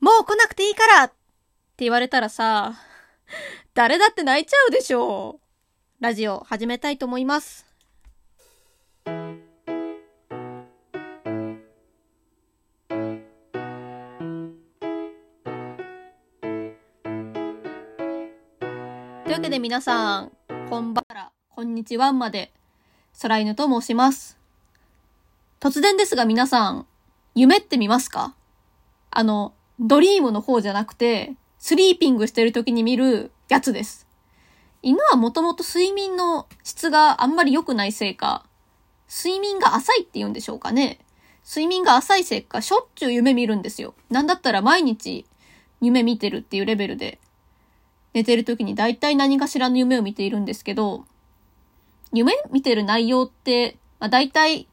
もう来なくていいからって言われたらさ、誰だって泣いちゃうでしょう。ラジオ始めたいと思います。というわけで皆さん、こんばんら、こんにちはまで、空犬と申します。突然ですが皆さん、夢って見ますか？あの、ドリームの方じゃなくて、スリーピングしてる時に見るやつです。犬はもともと睡眠の質があんまり良くないせいか、睡眠が浅いって言うんでしょうかね。睡眠が浅いせいか、しょっちゅう夢見るんですよ。なんだったら毎日夢見てるっていうレベルで。寝てる時に大体何かしらの夢を見ているんですけど、夢見てる内容って、まあ、大体、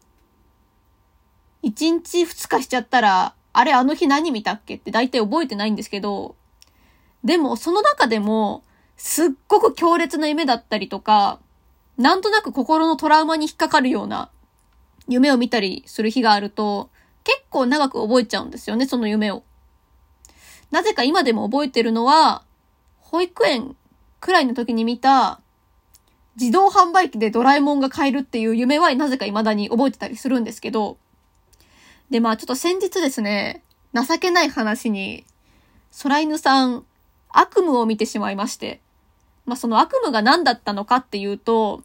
1日2日しちゃったら、あれあの日何見たっけって大体覚えてないんですけど、でもその中でも、すっごく強烈な夢だったりとか、なんとなく心のトラウマに引っかかるような夢を見たりする日があると、結構長く覚えちゃうんですよね、その夢を。なぜか今でも覚えてるのは、保育園くらいの時に見た、自動販売機でドラえもんが買えるっていう夢はなぜか未だに覚えてたりするんですけど、で、まあちょっと先日ですね、情けない話に、空犬さん、悪夢を見てしまいまして、まあその悪夢が何だったのかっていうと、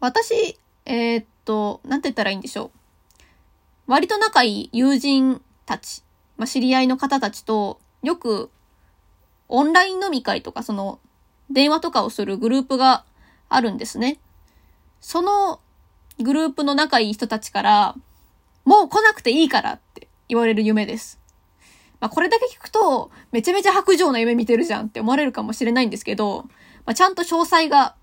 私、えー、っと、なんて言ったらいいんでしょう。割と仲いい友人たち、まあ知り合いの方たちと、よくオンライン飲み会とか、その、電話とかをするグループがあるんですね。そのグループの仲いい人たちから、もう来なくていいからって言われる夢です。まあ、これだけ聞くと、めちゃめちゃ白状な夢見てるじゃんって思われるかもしれないんですけど、まあ、ちゃんと詳細が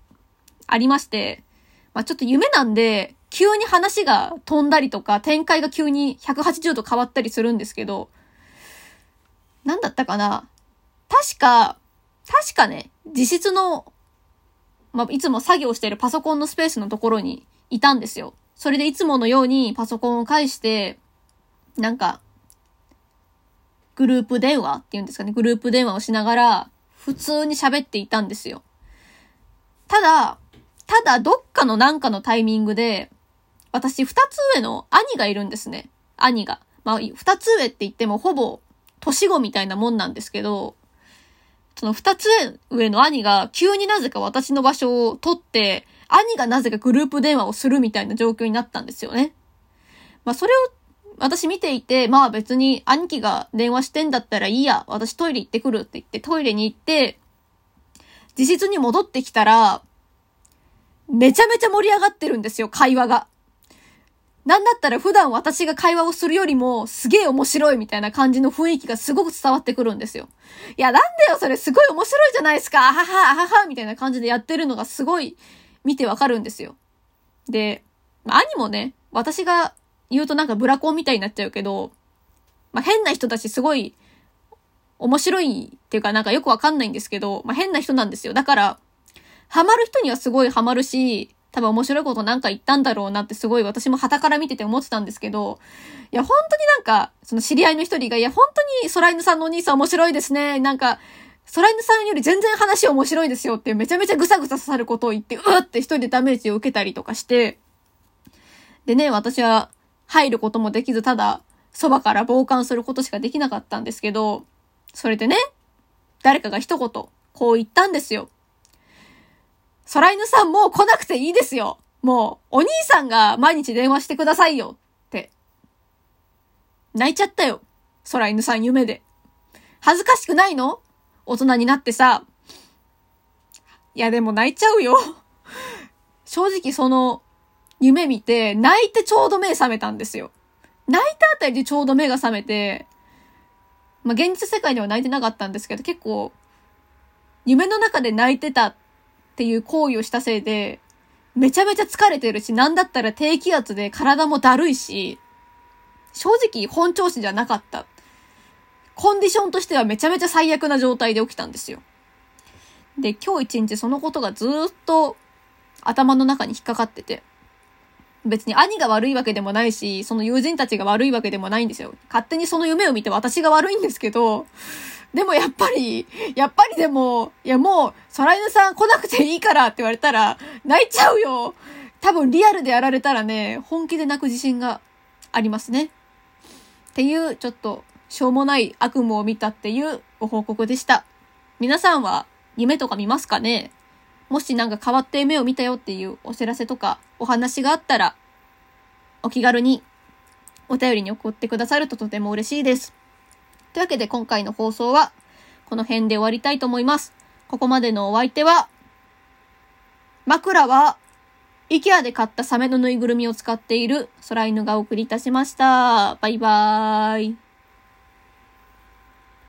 ありまして、まあ、ちょっと夢なんで、急に話が飛んだりとか、展開が急に180度変わったりするんですけど、なんだったかな？確か、確かね、実質の、まあ、いつも作業してるパソコンのスペースのところにいたんですよ。それでいつものようにパソコンを介して、なんか、グループ電話っていうんですかね、グループ電話をしながら、普通に喋っていたんですよ。ただ、ただどっかのなんかのタイミングで、私二つ上の兄がいるんですね。兄が。まあ、二つ上って言ってもほぼ年子みたいなもんなんですけど、その二つ上の兄が急になぜか私の場所を取って、兄がなぜかグループ電話をするみたいな状況になったんですよね。まあそれを私見ていて、まあ別に兄貴が電話してんだったらいいや、私トイレ行ってくるって言ってトイレに行って、自室に戻ってきたら、めちゃめちゃ盛り上がってるんですよ、会話が。なんだったら普段私が会話をするよりもすげえ面白いみたいな感じの雰囲気がすごく伝わってくるんですよ。いや、なんだよ、それすごい面白いじゃないですかあはは、あはは、みたいな感じでやってるのがすごい見てわかるんですよ。で、まあ、兄もね、私が言うとなんかブラコンみたいになっちゃうけど、まあ、変な人たちすごい面白いっていうかなんかよくわかんないんですけど、まあ、変な人なんですよ。だから、ハマる人にはすごいハマるし、多分面白いことなんか言ったんだろうなってすごい私も旗から見てて思ってたんですけど、いや、本当になんか、その知り合いの一人が、いや、本当に空犬さんのお兄さん面白いですね。なんか、空犬さんより全然話面白いですよってめちゃめちゃぐさぐさ刺さることを言って、うわって一人でダメージを受けたりとかして、でね、私は入ることもできず、ただ、そばから傍観することしかできなかったんですけど、それでね、誰かが一言、こう言ったんですよ。空犬さんもう来なくていいですよ。もう、お兄さんが毎日電話してくださいよ。って。泣いちゃったよ。空犬さん夢で。恥ずかしくないの？大人になってさ。いやでも泣いちゃうよ。正直その、夢見て、泣いてちょうど目覚めたんですよ。泣いたあたりでちょうど目が覚めて、まあ、現実世界では泣いてなかったんですけど、結構、夢の中で泣いてたっていう行為をしたせいで、めちゃめちゃ疲れてるし、なんだったら低気圧で体もだるいし、正直本調子じゃなかった。コンディションとしてはめちゃめちゃ最悪な状態で起きたんですよ。で、今日一日そのことがずっと頭の中に引っかかってて。別に兄が悪いわけでもないし、その友人たちが悪いわけでもないんですよ。勝手にその夢を見て私が悪いんですけど、でもやっぱり、やっぱりでも、いやもう、空犬さん来なくていいからって言われたら、泣いちゃうよ多分リアルでやられたらね、本気で泣く自信がありますね。っていう、ちょっと、しょうもない悪夢を見たっていうご報告でした。皆さんは夢とか見ますかね？もしなんか変わった夢を見たよっていうお知らせとかお話があったら、お気軽にお便りに送ってくださるととても嬉しいです。というわけで今回の放送はこの辺で終わりたいと思います。ここまでのお相手は、枕は、イケアで買ったサメのぬいぐるみを使っている空犬がお送りいたしました。バイバーイ。